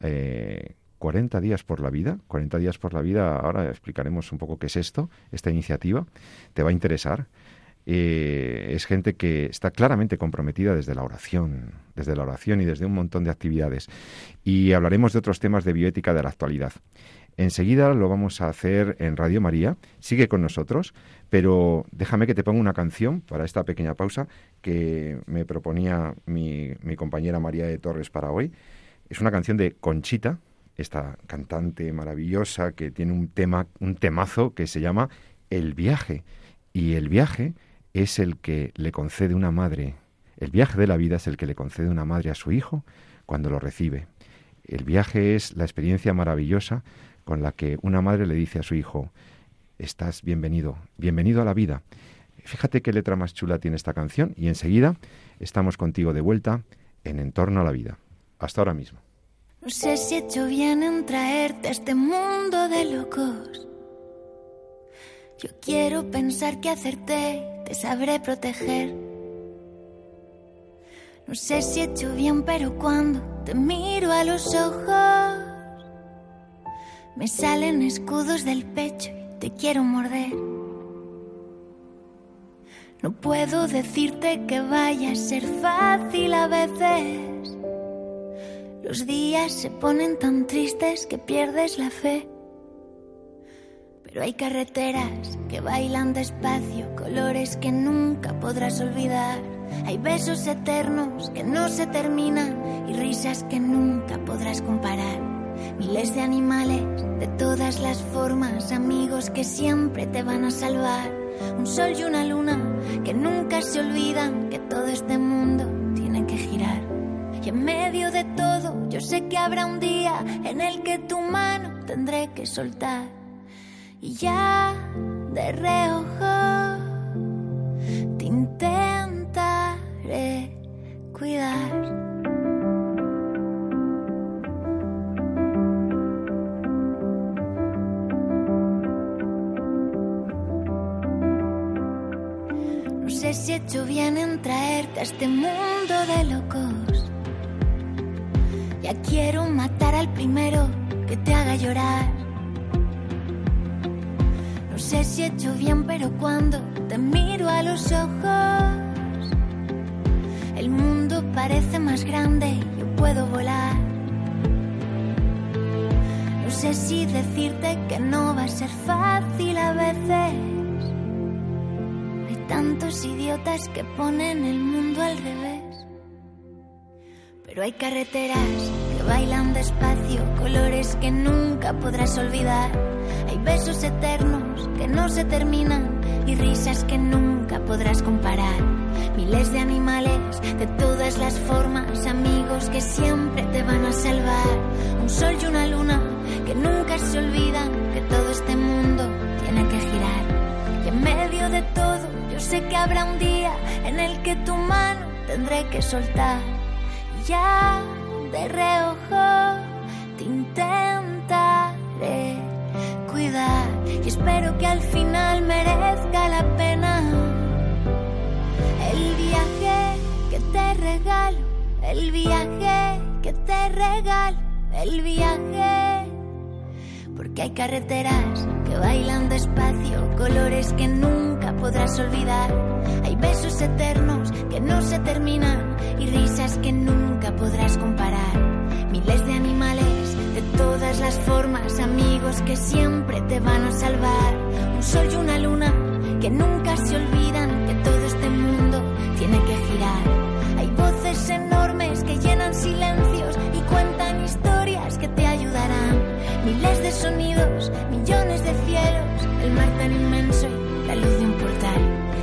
Eh, 40 días por la vida, 40 días por la vida, ahora explicaremos un poco qué es esto, esta iniciativa, te va a interesar. Eh, es gente que está claramente comprometida desde la oración, desde la oración y desde un montón de actividades. Y hablaremos de otros temas de bioética de la actualidad. Enseguida lo vamos a hacer en Radio María. Sigue con nosotros, pero déjame que te ponga una canción para esta pequeña pausa que me proponía mi, mi compañera María de Torres para hoy. Es una canción de Conchita, esta cantante maravillosa que tiene un tema, un temazo que se llama El viaje. Y el viaje es el que le concede una madre. El viaje de la vida es el que le concede una madre a su hijo cuando lo recibe. El viaje es la experiencia maravillosa con la que una madre le dice a su hijo, estás bienvenido, bienvenido a la vida. Fíjate qué letra más chula tiene esta canción y enseguida estamos contigo de vuelta en Entorno a la Vida. Hasta ahora mismo. No sé si he hecho bien en traerte a este mundo de locos. Yo quiero pensar que hacerte te sabré proteger. No sé si he hecho bien, pero cuando te miro a los ojos, me salen escudos del pecho y te quiero morder. No puedo decirte que vaya a ser fácil a veces. Los días se ponen tan tristes que pierdes la fe. Pero hay carreteras que bailan despacio, colores que nunca podrás olvidar. Hay besos eternos que no se terminan y risas que nunca podrás comparar. Miles de animales de todas las formas, amigos que siempre te van a salvar. un sol y una luna que nunca se olvidan que todo este mundo tiene que girar. Y en medio de todo, yo sé que habrá un día en el que tu mano tendré que soltar. Y ya de reojo te intentaré cuidar. sé si he hecho bien en traerte a este mundo de locos. Ya quiero matar al primero que te haga llorar. No sé si he hecho bien, pero cuando te miro a los ojos, el mundo parece más grande y yo puedo volar. No sé si decirte que no va a ser fácil a veces tantos idiotas que ponen el mundo al revés. Pero hay carreteras que bailan despacio, colores que nunca podrás olvidar. Hay besos eternos que no se terminan y risas que nunca podrás comparar. Miles de animales de todas las formas, amigos que siempre te van a salvar. Un sol y una luna que nunca se olvidan que todo este mundo tiene que girar. Y en medio de todo yo sé que habrá un día en el que tu mano tendré que soltar. Ya de reojo te intentaré Y espero que al final merezca la pena el viaje que te regalo. El viaje que te regalo. El viaje. Porque hay carreteras que bailan despacio, colores que nunca podrás olvidar. Hay besos eternos que no se terminan y risas que nunca podrás comparar. Miles de animales las formas, amigos que siempre te van a salvar. Un sol y una luna que nunca se olvidan que todo este mundo tiene que girar. Hay voces enormes que llenan silencios y cuentan historias que te ayudarán. Miles de sonidos, millones de cielos, el mar tan inmenso la luz de un portal.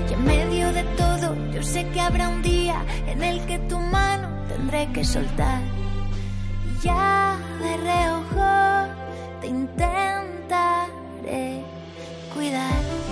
Y en medio de todo, yo sé que habrá un día en el que tu mano tendré que soltar. Ya de reojo te intentaré cuidar.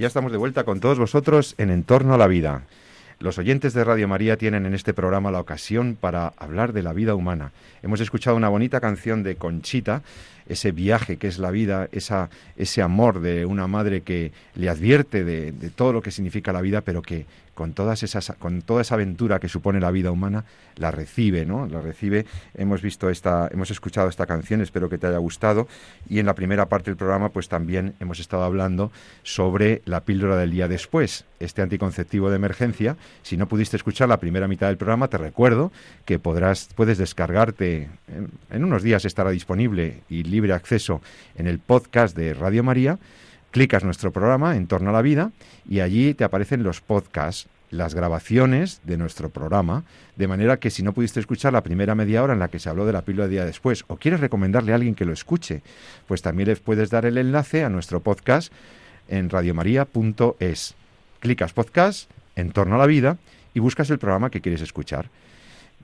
Ya estamos de vuelta con todos vosotros en Entorno a la Vida. Los oyentes de Radio María tienen en este programa la ocasión para hablar de la vida humana. Hemos escuchado una bonita canción de Conchita, ese viaje que es la vida, esa, ese amor de una madre que le advierte de, todo lo que significa la vida, pero que con todas esas con toda esa aventura que supone la vida humana la recibe no la recibe. Hemos visto esta hemos escuchado esta canción espero que te haya gustado. Y en la primera parte del programa pues también hemos estado hablando sobre la píldora del día después este anticonceptivo de emergencia. Si no pudiste escuchar la primera mitad del programa te recuerdo que podrás puedes descargarte en, en unos días estará disponible y libre acceso en el podcast de Radio María clicas nuestro programa en torno a la vida y allí te aparecen los podcasts, las grabaciones de nuestro programa, de manera que si no pudiste escuchar la primera media hora en la que se habló de la píldora de día después o quieres recomendarle a alguien que lo escuche, pues también les puedes dar el enlace a nuestro podcast en radiomaria.es. Clicas podcast en torno a la vida y buscas el programa que quieres escuchar.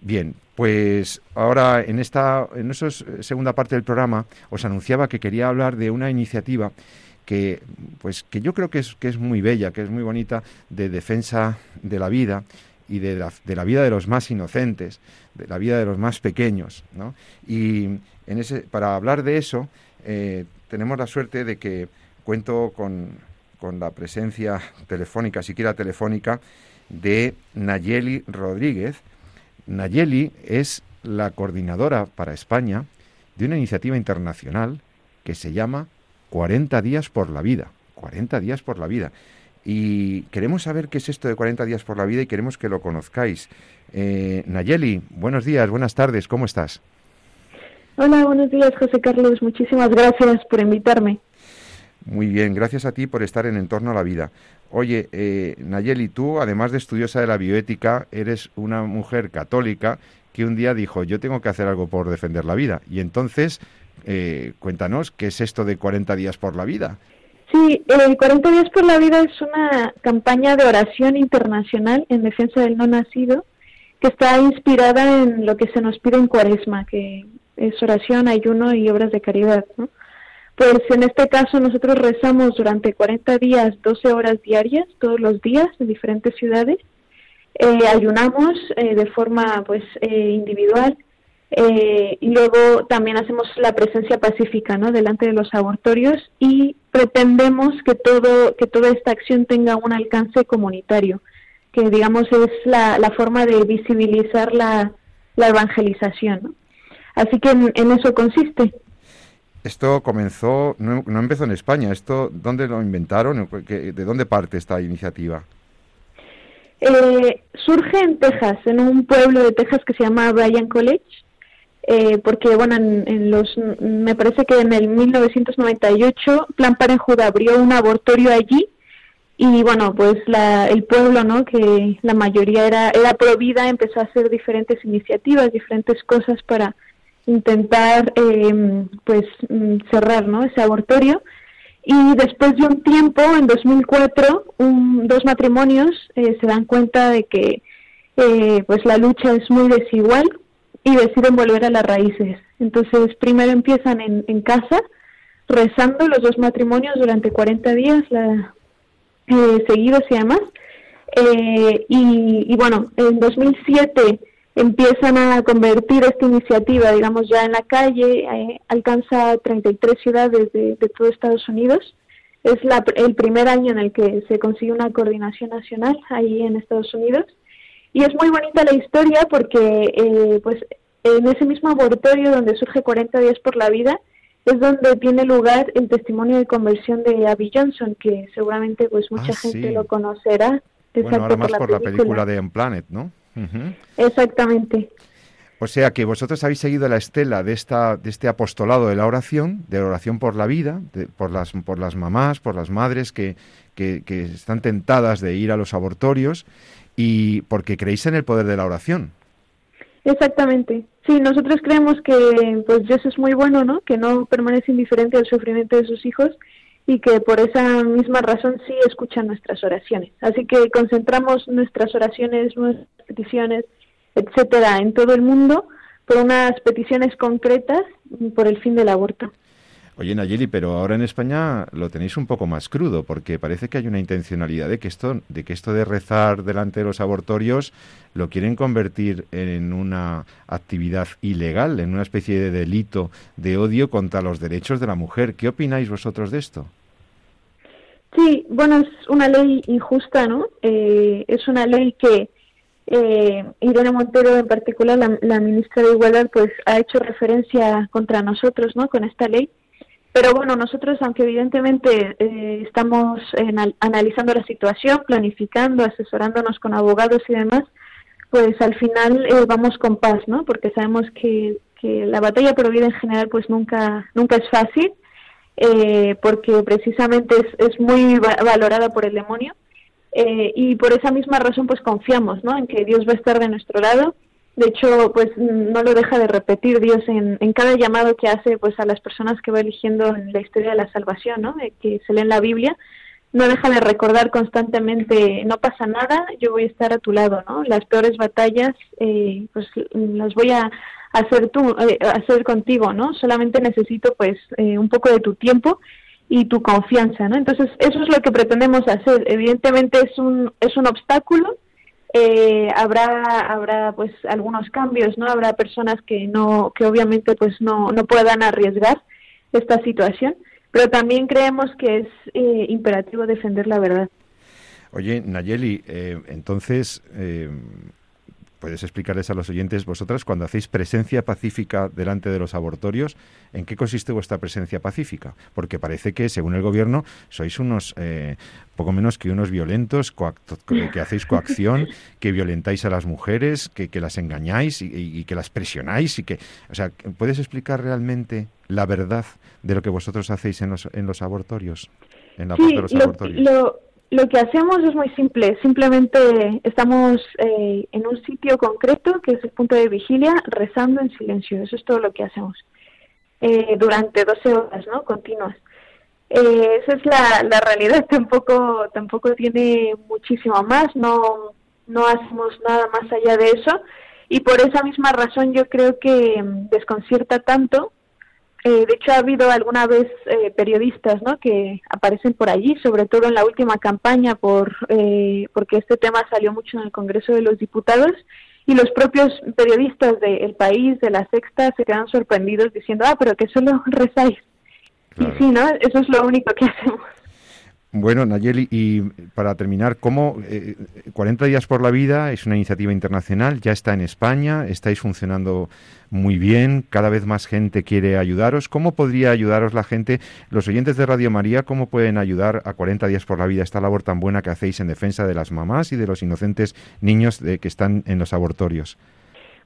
Bien, pues ahora en esta en esa segunda parte del programa os anunciaba que quería hablar de una iniciativa que, pues, que yo creo que es, que es muy bella, que es muy bonita, de defensa de la vida y de la, de la vida de los más inocentes, de la vida de los más pequeños. ¿no? Y en ese, para hablar de eso, eh, tenemos la suerte de que cuento con, con la presencia telefónica, siquiera telefónica, de Nayeli Rodríguez. Nayeli es la coordinadora para España de una iniciativa internacional que se llama 40 días por la vida. 40 días por la vida. Y queremos saber qué es esto de 40 días por la vida y queremos que lo conozcáis. Eh, Nayeli, buenos días, buenas tardes, ¿cómo estás? Hola, buenos días, José Carlos. Muchísimas gracias por invitarme. Muy bien, gracias a ti por estar en Entorno a la Vida. Oye, eh, Nayeli, tú, además de estudiosa de la bioética, eres una mujer católica que un día dijo, yo tengo que hacer algo por defender la vida. Y entonces, eh, cuéntanos, ¿qué es esto de 40 días por la vida? Sí, eh, 40 días por la vida es una campaña de oración internacional en defensa del no nacido que está inspirada en lo que se nos pide en Cuaresma, que es oración, ayuno y obras de caridad, ¿no? Pues en este caso nosotros rezamos durante 40 días, 12 horas diarias, todos los días, en diferentes ciudades. Eh, ayunamos eh, de forma pues eh, individual. Y luego también hacemos la presencia pacífica no delante de los abortorios y pretendemos que todo que toda esta acción tenga un alcance comunitario que digamos es la, la forma de visibilizar la, la evangelización así que en eso consiste esto comenzó, no, empezó en España, esto, ¿dónde lo inventaron? ¿De dónde parte esta iniciativa? Eh, surge en Texas, en un pueblo de Texas que se llama Bryan College, eh, porque bueno, en, los, me parece que en el 1998 Plan Parenthood abrió un abortorio allí y bueno, pues la, el pueblo, ¿no? Que la mayoría era era pro empezó a hacer diferentes iniciativas, diferentes cosas para intentar eh, pues mm, cerrar ¿no? ese abortorio. Y después de un tiempo en 2004 un, dos matrimonios eh, se dan cuenta de que eh, pues la lucha es muy desigual y deciden volver a las raíces. Entonces primero empiezan en, en casa rezando los dos matrimonios durante 40 días la, eh, seguidos y demás. Y, y bueno en 2007 empiezan a convertir esta iniciativa, digamos, ya en la calle, eh, alcanza 33 ciudades de, todo Estados Unidos. Es la, el primer año en el que se consigue una coordinación nacional ahí en Estados Unidos. Y es muy bonita la historia porque, eh, pues, en ese mismo abortorio donde surge 40 días por la vida, es donde tiene lugar el testimonio de conversión de Abby Johnson, que seguramente pues mucha ah, gente lo conocerá. Bueno, ahora más por la, película de Unplanet, ¿no? Exactamente. O sea que vosotros habéis seguido la estela de esta de este apostolado de la oración, de la oración por la vida, por las por las mamás, por las madres que, que, están tentadas de ir a los abortorios y porque creéis en el poder de la oración. Exactamente. Sí, nosotros creemos que pues Dios es muy bueno, ¿no? Que no permanece indiferente al sufrimiento de sus hijos y que por esa misma razón sí escucha nuestras oraciones. Así que concentramos nuestras oraciones, nuestras peticiones, etcétera, en todo el mundo por unas peticiones concretas por el fin del aborto. Oye, Nayeli, pero ahora en España lo tenéis un poco más crudo, porque parece que hay una intencionalidad de que esto, de que esto de rezar delante de los abortorios lo quieren convertir en una actividad ilegal, en una especie de delito de odio contra los derechos de la mujer. ¿Qué opináis vosotros de esto? Sí, bueno, es una ley injusta, ¿no? Eh, es una ley que eh, Irene Montero en particular, la, ministra de Igualdad, pues ha hecho referencia contra nosotros, ¿no? Con esta ley. Pero bueno, nosotros, aunque evidentemente eh, estamos analizando la situación, planificando, asesorándonos con abogados y demás, pues al final eh, vamos con paz, ¿no? Porque sabemos que, que la batalla por vida en general, pues nunca, nunca es fácil eh, porque precisamente es, es muy valorada por el demonio eh, y por esa misma razón pues confiamos ¿no? en que Dios va a estar de nuestro lado. De hecho, pues no lo deja de repetir Dios en, en cada llamado que hace pues a las personas que va eligiendo en la historia de la salvación, ¿no? que se lee en la Biblia, no deja de recordar constantemente, no pasa nada, yo voy a estar a tu lado, ¿no? Las peores batallas, eh, pues las voy a hacer tú, eh, hacer contigo, ¿no? Solamente necesito, pues, eh, un poco de tu tiempo y tu confianza, ¿no? Entonces, eso es lo que pretendemos hacer. Evidentemente es un, es un obstáculo, eh, habrá, habrá pues algunos cambios, ¿no? Habrá personas que no, que obviamente pues no, no puedan arriesgar esta situación, pero también creemos que es eh, imperativo defender la verdad. Oye, Nayeli, eh, entonces, puedes explicarles a los oyentes, vosotras, cuando hacéis presencia pacífica delante de los abortorios, ¿en qué consiste vuestra presencia pacífica? Porque parece que, según el gobierno, sois unos, eh, poco menos que unos violentos, que hacéis coacción, (laughs) que violentáis a las mujeres, que, las engañáis y, que las presionáis. y que, O sea, ¿puedes explicar realmente la verdad de lo que vosotros hacéis en los, en los abortorios? En la sí, de los abortorios? Lo que hacemos es muy simple, simplemente estamos eh, en un sitio concreto, que es el punto de vigilia, rezando en silencio. Eso es todo lo que hacemos eh, durante 12 horas, ¿no? Continuas. Eh, esa es la, la realidad, (laughs) tampoco, tampoco tiene muchísimo más, no, no hacemos nada más allá de eso y por esa misma razón yo creo que desconcierta tanto eh, de hecho, ha habido alguna vez eh, periodistas ¿no? que aparecen por allí, sobre todo en la última campaña, por, eh, porque este tema salió mucho en el Congreso de los Diputados, y los propios periodistas del País, de La Sexta, se quedan sorprendidos diciendo, ah, pero que solo rezáis. Y sí, ¿no? Eso es lo único que (laughs) hacemos. Bueno, Nayeli, y para terminar, ¿cómo 40 días por la vida es una iniciativa internacional? Ya está en España, estáis funcionando muy bien, cada vez más gente quiere ayudaros. ¿Cómo podría ayudaros la gente, los oyentes de Radio María, cómo pueden ayudar a 40 días por la vida esta labor tan buena que hacéis en defensa de las mamás y de los inocentes niños de, que están en los abortorios?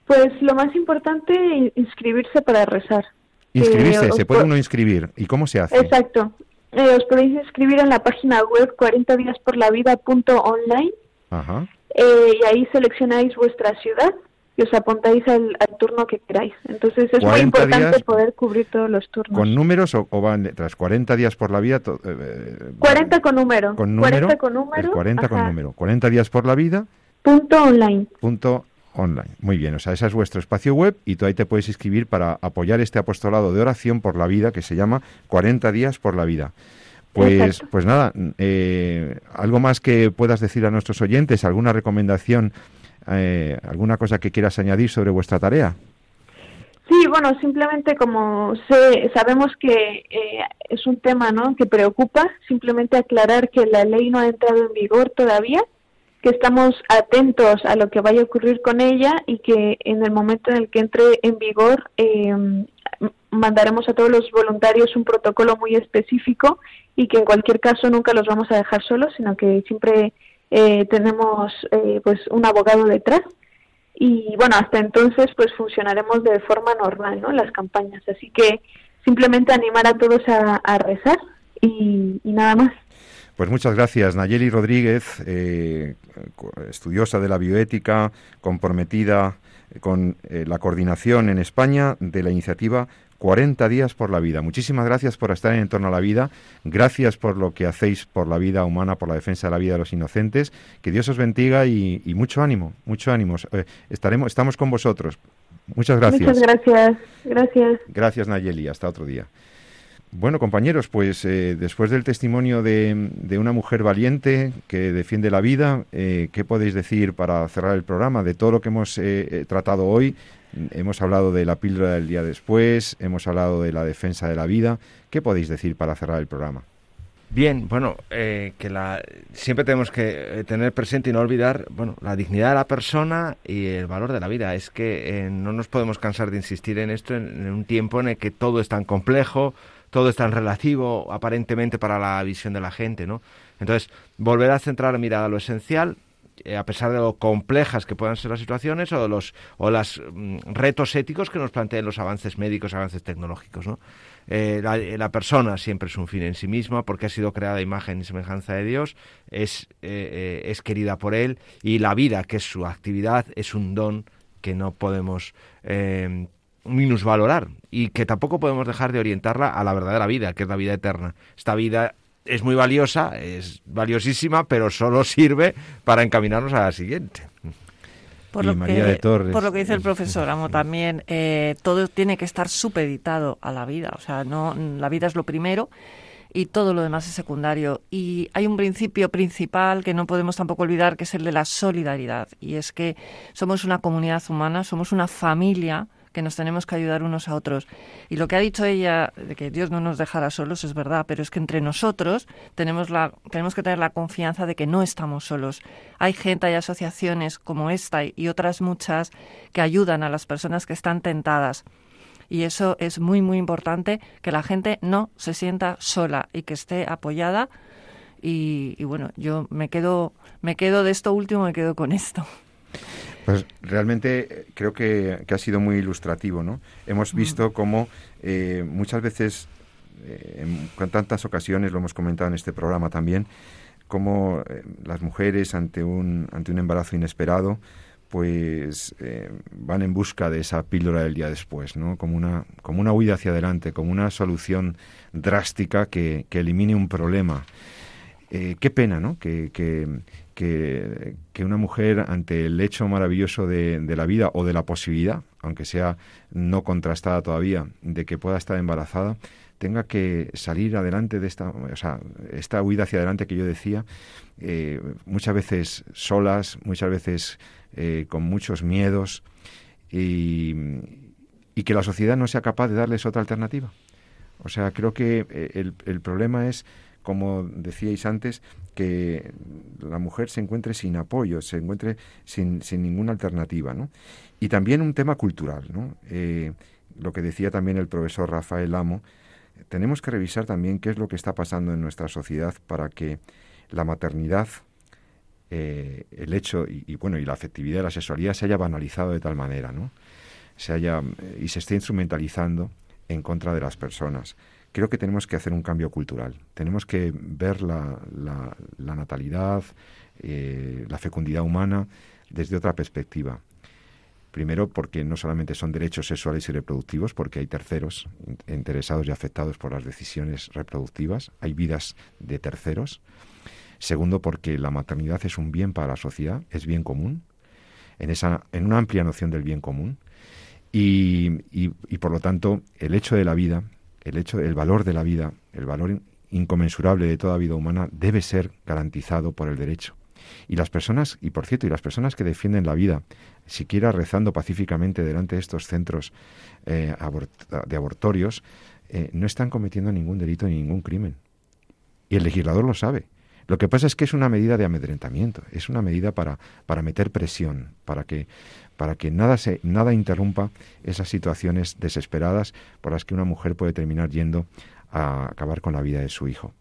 Pues lo más importante, inscribirse para rezar. Inscribirse, se puede uno inscribir. ¿Y cómo se hace? Exacto. Eh, os podéis inscribir en la página web 40 días por la vida.online Ajá. Eh, y ahí seleccionáis vuestra ciudad y os apuntáis al, turno que queráis. Entonces es muy importante poder cubrir todos los turnos. ¿Con números o, van tras 40 días por la vida? 40 eh, con número. ¿Con número? 40 con número. 40 con número. 40 días por la vida. Punto online. Punto online. Muy bien, o sea, ese es vuestro espacio web y tú ahí te puedes inscribir para apoyar este apostolado de oración por la vida que se llama 40 días por la vida. Pues, pues nada, eh, algo más que puedas decir a nuestros oyentes, alguna recomendación eh, ¿Alguna cosa que quieras añadir sobre vuestra tarea? Sí, bueno, simplemente como sabemos que eh, es un tema ¿no? que preocupa, simplemente aclarar que la ley no ha entrado en vigor todavía, que estamos atentos a lo que vaya a ocurrir con ella y que en el momento en el que entre en vigor eh, mandaremos a todos los voluntarios un protocolo muy específico y que en cualquier caso nunca los vamos a dejar solos, sino que siempre eh, tenemos eh, pues un abogado detrás. Y bueno hasta entonces pues funcionaremos de forma normal no las campañas. Así que simplemente animar a todos a, rezar y, nada más pues muchas gracias Nayeli Rodríguez eh, estudiosa de la bioética comprometida con la coordinación en España de la iniciativa 40 días por la vida. Muchísimas gracias por estar en torno a la vida. Gracias por lo que hacéis por la vida humana, por la defensa de la vida de los inocentes. Que Dios os bendiga y, mucho ánimo, mucho ánimo. Eh, estaremos, estamos con vosotros. Muchas gracias. Muchas gracias. Gracias. Gracias, Nayeli. Hasta otro día. Bueno, compañeros, pues eh, después del testimonio de, una mujer valiente que defiende la vida, eh, ¿qué podéis decir para cerrar el programa de todo lo que hemos tratado hoy? Hemos hablado de la píldora del día después, hemos hablado de la defensa de la vida. ¿Qué podéis decir para cerrar el programa? Bien, bueno, eh, que siempre tenemos que eh, tener presente y no olvidar, bueno, la dignidad de la persona y el valor de la vida. Es que eh, no nos podemos cansar de insistir en esto en, un tiempo en el que todo es tan complejo, todo es tan relativo, aparentemente para la visión de la gente, ¿no? Entonces, volver a centrar mirada a lo esencial, eh, a pesar de lo complejas que puedan ser las situaciones o los o los mm, retos éticos que nos planteen los avances médicos, avances tecnológicos, ¿no? Eh, la, persona siempre es un fin en sí misma porque ha sido creada imagen y semejanza de Dios, es, eh, es querida por Él y la vida, que es su actividad, es un don que no podemos minusvalorar y que tampoco podemos dejar de orientarla a la verdadera vida, que es la vida eterna. Esta vida es muy valiosa, es valiosísima, pero solo (laughs) sirve para encaminarnos a la siguiente. Por lo, que, por lo que dice el profesor Amo también, eh, todo tiene que estar supeditado a la vida. O sea, no, la vida es lo primero y todo lo demás es secundario. Y hay un principio principal que no podemos tampoco olvidar, que es el de la solidaridad. Y es que somos una comunidad humana, somos una familia que nos tenemos que ayudar unos a otros. Y lo que ha dicho ella, de que Dios no nos dejará solos, es verdad, pero es que entre nosotros tenemos, la, tenemos que tener la confianza de que no estamos solos. Hay gente, hay asociaciones como esta y otras muchas que ayudan a las personas que están tentadas. Y eso es muy, muy importante, que la gente no se sienta sola y que esté apoyada. Y, y bueno, yo me quedo, me quedo de esto último, me quedo con esto. Pues realmente eh, creo que, ha sido muy ilustrativo, ¿no? Hemos mm. visto cómo eh, muchas veces, eh, en, tantas ocasiones, lo hemos comentado en este programa también, cómo las mujeres ante un, ante un embarazo inesperado, pues van en busca de esa píldora del día después, ¿no? Como una, como una huida hacia adelante, como una solución drástica que, que elimine un problema. qué pena, ¿no? Que, que, que, una mujer ante el hecho maravilloso de, la vida o de la posibilidad, aunque sea no contrastada todavía, de que pueda estar embarazada, tenga que salir adelante de esta, o sea, esta huida hacia adelante que yo decía, eh, muchas veces solas, muchas veces eh, con muchos miedos y, y, que la sociedad no sea capaz de darles otra alternativa. O sea, creo que eh, el, el problema es como decíais antes, que la mujer se encuentre sin apoyo, se encuentre sin, ninguna alternativa. ¿no? Y también un tema cultural. ¿no? Eh, lo que decía también el profesor Rafael Amo, tenemos que revisar también qué es lo que está pasando en nuestra sociedad para que la maternidad, eh, el hecho y, bueno y la afectividad de la sexualidad se haya banalizado de tal manera, ¿no? Se haya y se esté instrumentalizando en contra de las personas creo que tenemos que hacer un cambio cultural. Tenemos que ver la, natalidad, eh, la fecundidad humana desde otra perspectiva. Primero, porque no solamente son derechos sexuales y reproductivos, porque hay terceros interesados y afectados por las decisiones reproductivas, hay vidas de terceros. Segundo, porque la maternidad es un bien para la sociedad, es bien común, en, esa, en una amplia noción del bien común. Y por lo tanto, el hecho de la vida el hecho, el valor de la vida, el valor inconmensurable de toda vida humana debe ser garantizado por el derecho. Y las personas, y por cierto, y las personas que defienden la vida, siquiera rezando pacíficamente delante de estos centros eh, de abortorios, eh, no están cometiendo ningún delito ni ningún crimen. Y el legislador lo sabe. Lo que pasa es que es una medida de amedrentamiento, es una medida para, para meter presión, para que, para que nada, se, nada interrumpa esas situaciones desesperadas por las que una mujer puede terminar yendo a acabar con la vida de su hijo.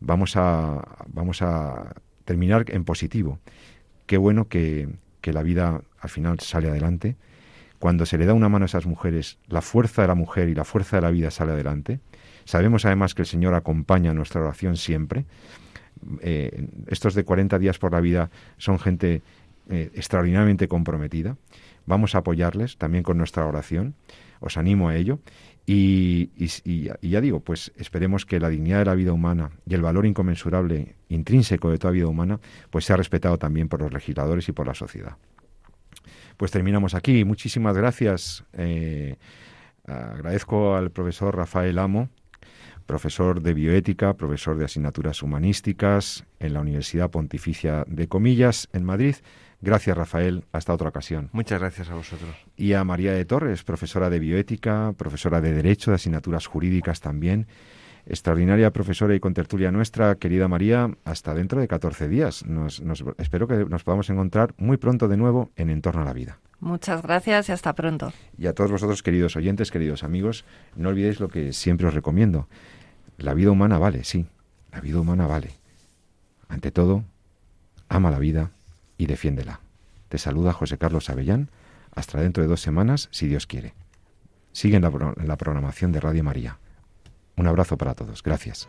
Vamos a, vamos a terminar en positivo. Qué bueno que, que la vida al final sale adelante. Cuando se le da una mano a esas mujeres, la fuerza de la mujer y la fuerza de la vida sale adelante. Sabemos además que el Señor acompaña nuestra oración siempre eh, estos de 40 días por la vida son gente eh, extraordinariamente comprometida. Vamos a apoyarles también con nuestra oración. Os animo a ello. Y, ya digo, pues esperemos que la dignidad de la vida humana y el valor inconmensurable, intrínseco de toda vida humana, pues sea respetado también por los legisladores y por la sociedad. Pues terminamos aquí. Muchísimas gracias. Eh, agradezco al profesor Rafael Amo profesor de bioética, profesor de asignaturas humanísticas en la Universidad Pontificia de Comillas, en Madrid. Gracias, Rafael. Hasta otra ocasión. Muchas gracias a vosotros. Y a María de Torres, profesora de bioética, profesora de Derecho, de asignaturas jurídicas también. Extraordinaria profesora y contertulia nuestra, querida María, hasta dentro de 14 días. Nos, espero que nos podamos encontrar muy pronto de nuevo en Entorno a la Vida. Muchas gracias y hasta pronto. Y a todos vosotros, queridos oyentes, queridos amigos, no olvidéis lo que siempre os recomiendo. La vida humana vale, sí, la vida humana vale. Ante todo, ama la vida y defiéndela. Te saluda José Carlos Avellán. Hasta dentro de dos semanas, si Dios quiere. Sigue en la, la programación de Radio María. Un abrazo para todos. Gracias.